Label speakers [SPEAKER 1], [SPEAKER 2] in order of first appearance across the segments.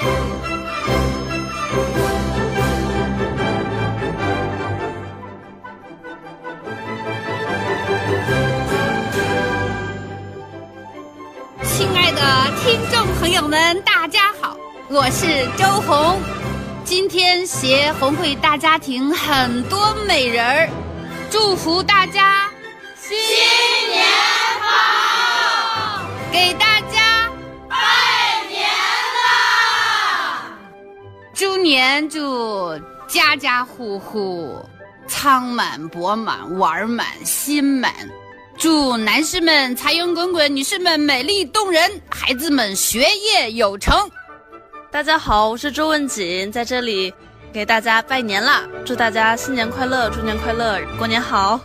[SPEAKER 1] 亲爱的听众朋友们，大家好，我是周红。今天携红会大家庭很多美人儿，祝福大家
[SPEAKER 2] 新年
[SPEAKER 1] 祝家家户户仓满钵满碗满心满。祝男士们财源滚滚，女士们美丽动人，孩子们学业有成。
[SPEAKER 3] 大家好，我是周文锦，在这里给大家拜年啦！祝大家新年快乐，猪年快乐，过年好！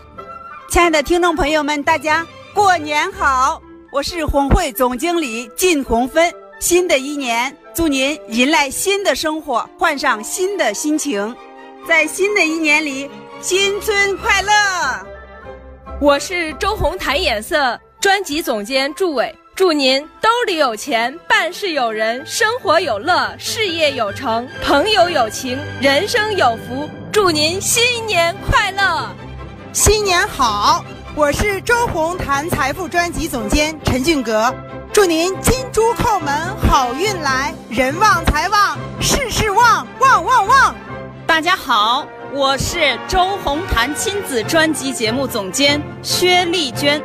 [SPEAKER 4] 亲爱的听众朋友们，大家过年好！我是红会总经理靳红芬。新的一年，祝您迎来新的生活，换上新的心情，在新的一年里，新春快乐！
[SPEAKER 5] 我是周红谈颜色专辑总监祝伟，祝您兜里有钱，办事有人，生活有乐，事业有成，朋友有情，人生有福。祝您新年快乐，
[SPEAKER 6] 新年好！我是周红谈财富专辑总监陈俊阁，祝您金猪叩门，好运来，人旺财旺，事事旺，旺旺旺！
[SPEAKER 7] 大家好。我是周红谈亲子专辑节目总监薛丽娟，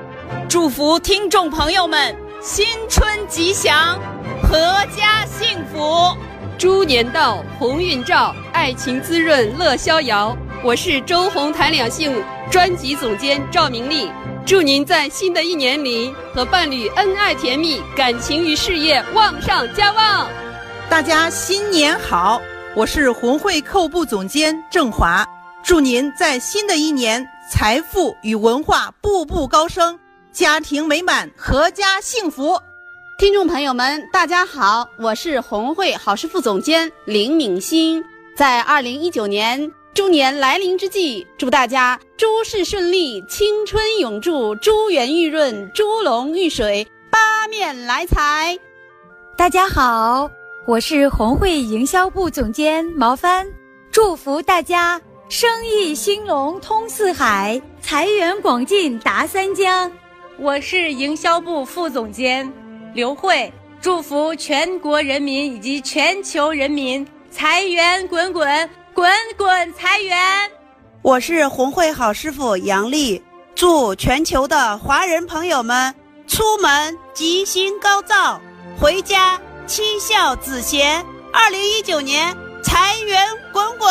[SPEAKER 7] 祝福听众朋友们新春吉祥，阖家幸福，
[SPEAKER 8] 猪年到，鸿运照，爱情滋润乐逍遥。我是周红谈两性专辑总监赵明丽，祝您在新的一年里和伴侣恩爱甜蜜，感情与事业旺上加旺。
[SPEAKER 9] 大家新年好。我是红会客户部总监郑华，祝您在新的一年财富与文化步步高升，家庭美满，阖家幸福。
[SPEAKER 10] 听众朋友们，大家好，我是红会好事副总监林敏欣。在二零一九年猪年来临之际，祝大家诸事顺利，青春永驻，珠圆玉润，猪龙玉水，八面来财。
[SPEAKER 11] 大家好。我是红会营销部总监毛帆，祝福大家生意兴隆通四海，财源广进达三江。
[SPEAKER 12] 我是营销部副总监刘慧，祝福全国人民以及全球人民财源滚滚，滚滚财源。
[SPEAKER 13] 我是红会好师傅杨丽，祝全球的华人朋友们出门吉星高照，回家。七孝子贤，二零一九年财源滚滚。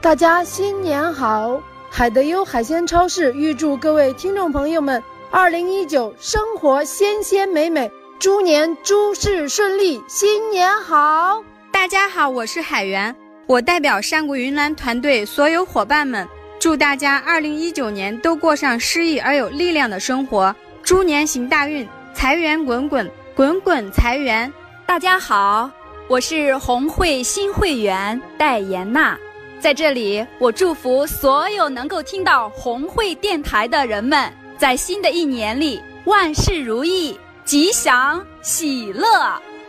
[SPEAKER 14] 大家新年好！海德优海鲜超市预祝各位听众朋友们，二零一九生活鲜鲜美美，猪年诸事顺利，新年好！
[SPEAKER 15] 大家好，我是海源，我代表山谷云南团队所有伙伴们，祝大家二零一九年都过上诗意而有力量的生活，猪年行大运，财源滚滚，滚滚财源。
[SPEAKER 11] 大家好，我是红会新会员戴妍娜，在这里我祝福所有能够听到红会电台的人们，在新的一年里万事如意、吉祥喜乐。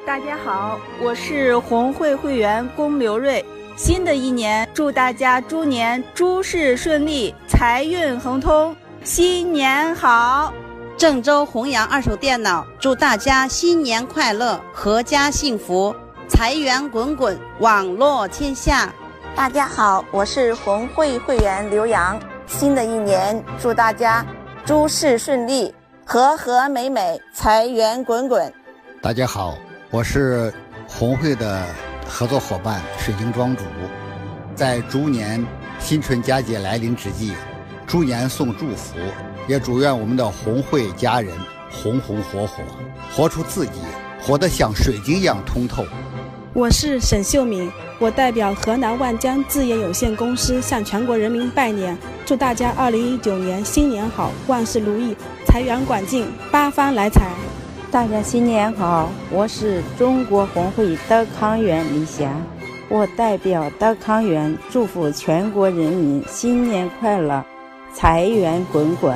[SPEAKER 16] 大家好，我是红会会员龚刘瑞，新的一年祝大家猪年诸事顺利，财运亨通，新年好。
[SPEAKER 13] 郑州弘扬二手电脑，祝大家新年快乐，阖家幸福，财源滚滚，网络天下。
[SPEAKER 17] 大家好，我是红会会员刘洋。新的一年，祝大家诸事顺利，和和美美，财源滚滚。
[SPEAKER 18] 大家好，我是红会的合作伙伴水晶庄主，在猪年新春佳节来临之际，猪年送祝福。也祝愿我们的红会家人红红火火，活出自己，活得像水晶一样通透。
[SPEAKER 19] 我是沈秀敏，我代表河南万江置业有限公司向全国人民拜年，祝大家二零一九年新年好，万事如意，财源广进，八方来财。
[SPEAKER 20] 大家新年好我是中国红会德康园李霞我代表德康园祝福全国人民新年快乐财源滚滚。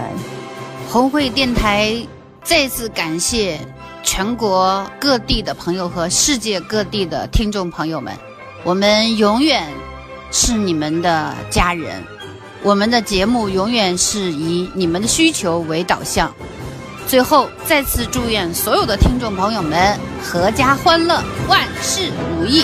[SPEAKER 1] 红会电台再次感谢全国各地的朋友和世界各地的听众朋友们。我们永远是你们的家人。我们的节目永远是以你们的需求为导向。最后再次祝愿所有的听众朋友们阖家欢乐万事如意。